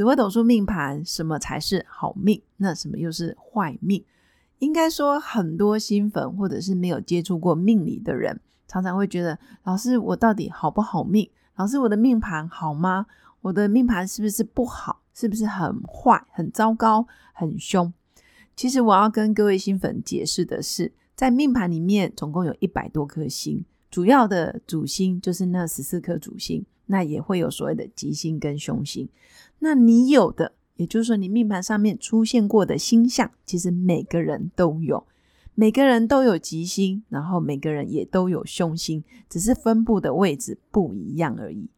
紫微斗数命盘，什么才是好命？那什么又是坏命？应该说，很多新粉或者是没有接触过命理的人，常常会觉得：老师，我到底好不好命？老师，我的命盘好吗？我的命盘是不是不好？是不是很坏、很糟糕、很凶？其实我要跟各位新粉解释的是，在命盘里面总共有一百多颗星，主要的主星就是那十四颗主星，那也会有所谓的吉星跟凶星。那你有的，也就是说你命盘上面出现过的星象，其实每个人都有，每个人都有吉星，然后每个人也都有凶星，只是分布的位置不一样而已。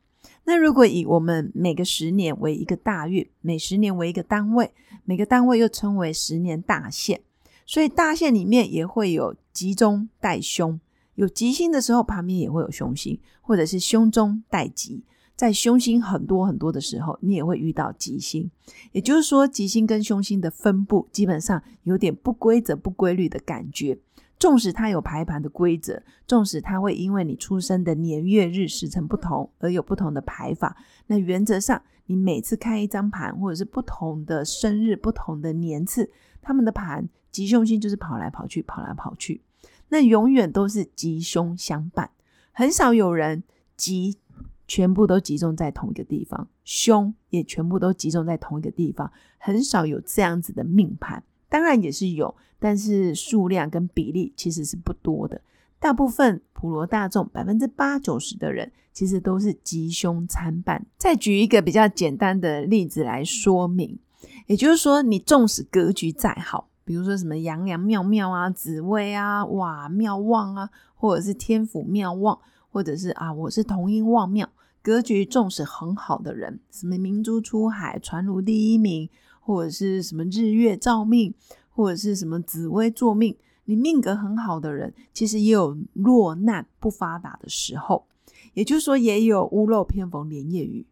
那如果以我们每个十年为一个大运，每十年为一个单位，每个单位又称为十年大限，所以大限里面也会有吉中带凶，有吉星的时候旁边也会有凶星，或者是凶中带吉。在凶星很多很多的时候，你也会遇到吉星，也就是说，吉星跟凶星的分布基本上有点不规则、不规律的感觉。纵使它有排盘的规则，纵使它会因为你出生的年月日时辰不同而有不同的排法，那原则上你每次开一张盘，或者是不同的生日、不同的年次，他们的盘吉凶星就是跑来跑去、跑来跑去，那永远都是吉凶相伴，很少有人吉。全部都集中在同一个地方，凶也全部都集中在同一个地方，很少有这样子的命盘。当然也是有，但是数量跟比例其实是不多的。大部分普罗大众百分之八九十的人，其实都是吉凶参半。再举一个比较简单的例子来说明，也就是说，你纵使格局再好，比如说什么阳阳妙妙啊、紫薇啊、哇妙旺啊，或者是天府妙旺，或者是啊我是同音旺庙。格局重视很好的人，什么明珠出海、传如第一名，或者是什么日月照命，或者是什么紫薇坐命，你命格很好的人，其实也有落难不发达的时候，也就是说，也有屋漏偏逢连夜雨，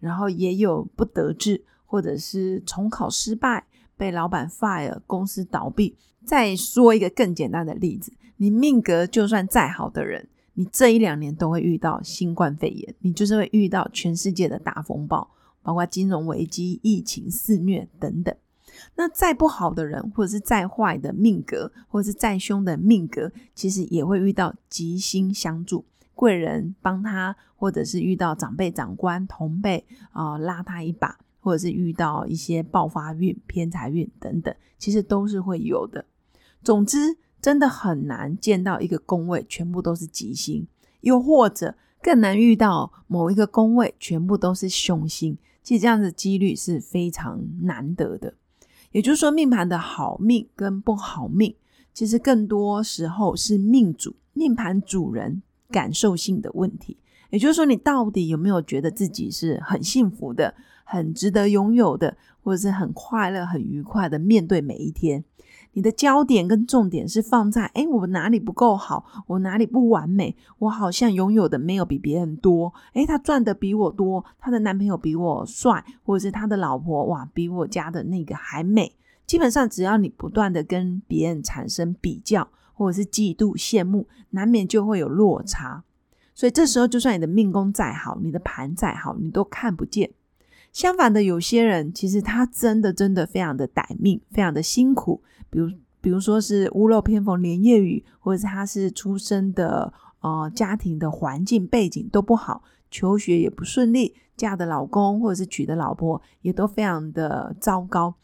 然后也有不得志，或者是重考失败，被老板 fire，公司倒闭。再说一个更简单的例子，你命格就算再好的人。你这一两年都会遇到新冠肺炎，你就是会遇到全世界的大风暴，包括金融危机、疫情肆虐等等。那再不好的人，或者是再坏的命格，或者是再凶的命格，其实也会遇到吉星相助，贵人帮他，或者是遇到长辈、长官、同辈啊拉他一把，或者是遇到一些爆发运、偏财运等等，其实都是会有的。总之。真的很难见到一个宫位全部都是吉星，又或者更难遇到某一个宫位全部都是凶星。其实这样的几率是非常难得的。也就是说，命盘的好命跟不好命，其实更多时候是命主、命盘主人感受性的问题。也就是说，你到底有没有觉得自己是很幸福的、很值得拥有的，或者是很快乐、很愉快的面对每一天？你的焦点跟重点是放在，哎，我哪里不够好？我哪里不完美？我好像拥有的没有比别人多。哎，他赚的比我多，他的男朋友比我帅，或者是他的老婆哇，比我家的那个还美。基本上，只要你不断的跟别人产生比较，或者是嫉妒、羡慕，难免就会有落差。所以这时候，就算你的命宫再好，你的盘再好，你都看不见。相反的，有些人其实他真的真的非常的歹命，非常的辛苦。比如，比如说是屋漏偏逢连夜雨，或者是他是出生的呃家庭的环境背景都不好，求学也不顺利，嫁的老公或者是娶的老婆也都非常的糟糕。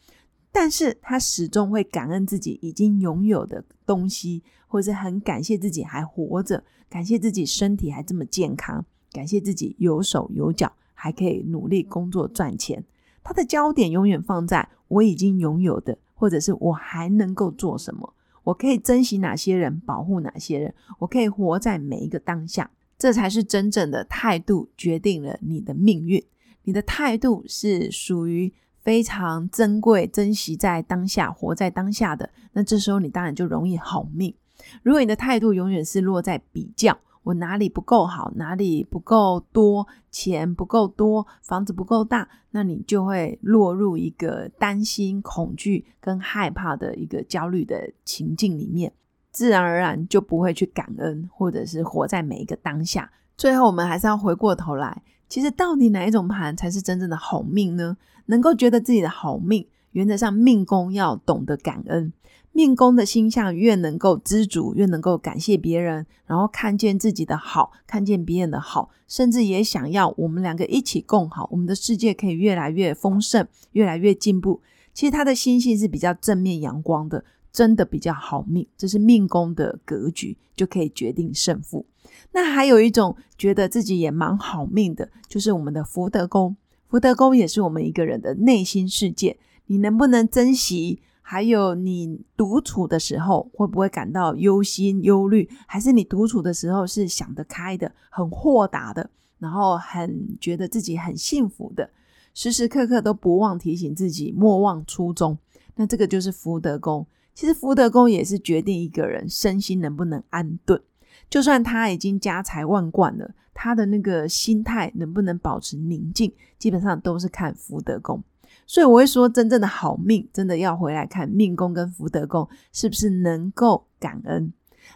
但是他始终会感恩自己已经拥有的东西，或者是很感谢自己还活着，感谢自己身体还这么健康，感谢自己有手有脚。还可以努力工作赚钱，他的焦点永远放在我已经拥有的，或者是我还能够做什么，我可以珍惜哪些人，保护哪些人，我可以活在每一个当下，这才是真正的态度决定了你的命运。你的态度是属于非常珍贵、珍惜在当下、活在当下的，那这时候你当然就容易好命。如果你的态度永远是落在比较，我哪里不够好，哪里不够多，钱不够多，房子不够大，那你就会落入一个担心、恐惧跟害怕的一个焦虑的情境里面，自然而然就不会去感恩，或者是活在每一个当下。最后，我们还是要回过头来，其实到底哪一种盘才是真正的好命呢？能够觉得自己的好命，原则上命宫要懂得感恩。命宫的星象越能够知足，越能够感谢别人，然后看见自己的好，看见别人的好，甚至也想要我们两个一起共好，我们的世界可以越来越丰盛，越来越进步。其实他的心性是比较正面阳光的，真的比较好命。这是命宫的格局，就可以决定胜负。那还有一种觉得自己也蛮好命的，就是我们的福德宫。福德宫也是我们一个人的内心世界，你能不能珍惜？还有你独处的时候，会不会感到忧心忧虑？还是你独处的时候是想得开的、很豁达的，然后很觉得自己很幸福的，时时刻刻都不忘提醒自己莫忘初衷。那这个就是福德宫。其实福德宫也是决定一个人身心能不能安顿。就算他已经家财万贯了，他的那个心态能不能保持宁静，基本上都是看福德宫。所以我会说，真正的好命，真的要回来看命宫跟福德宫是不是能够感恩。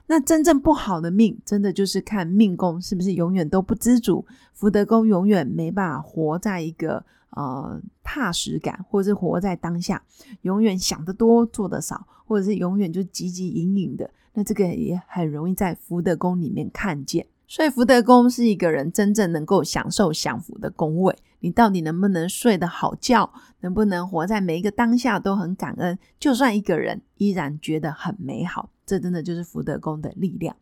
那真正不好的命，真的就是看命宫是不是永远都不知足，福德宫永远没办法活在一个呃踏实感，或者是活在当下，永远想得多做得少，或者是永远就汲汲营营的。那这个也很容易在福德宫里面看见。所以福德宫是一个人真正能够享受享福的宫位。你到底能不能睡得好觉？能不能活在每一个当下都很感恩？就算一个人依然觉得很美好，这真的就是福德宫的力量。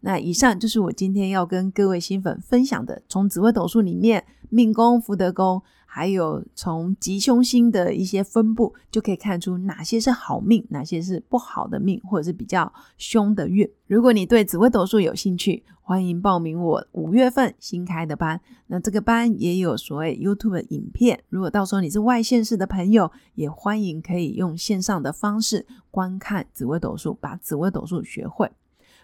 那以上就是我今天要跟各位新粉分享的，从紫微斗数里面命宫、福德宫，还有从吉凶星的一些分布，就可以看出哪些是好命，哪些是不好的命，或者是比较凶的运。如果你对紫微斗数有兴趣，欢迎报名我五月份新开的班。那这个班也有所谓 YouTube 影片，如果到时候你是外县市的朋友，也欢迎可以用线上的方式观看紫微斗数，把紫微斗数学会。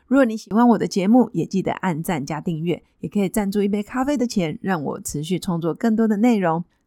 如果你喜欢我的节目，也记得按赞加订阅，也可以赞助一杯咖啡的钱，让我持续创作更多的内容。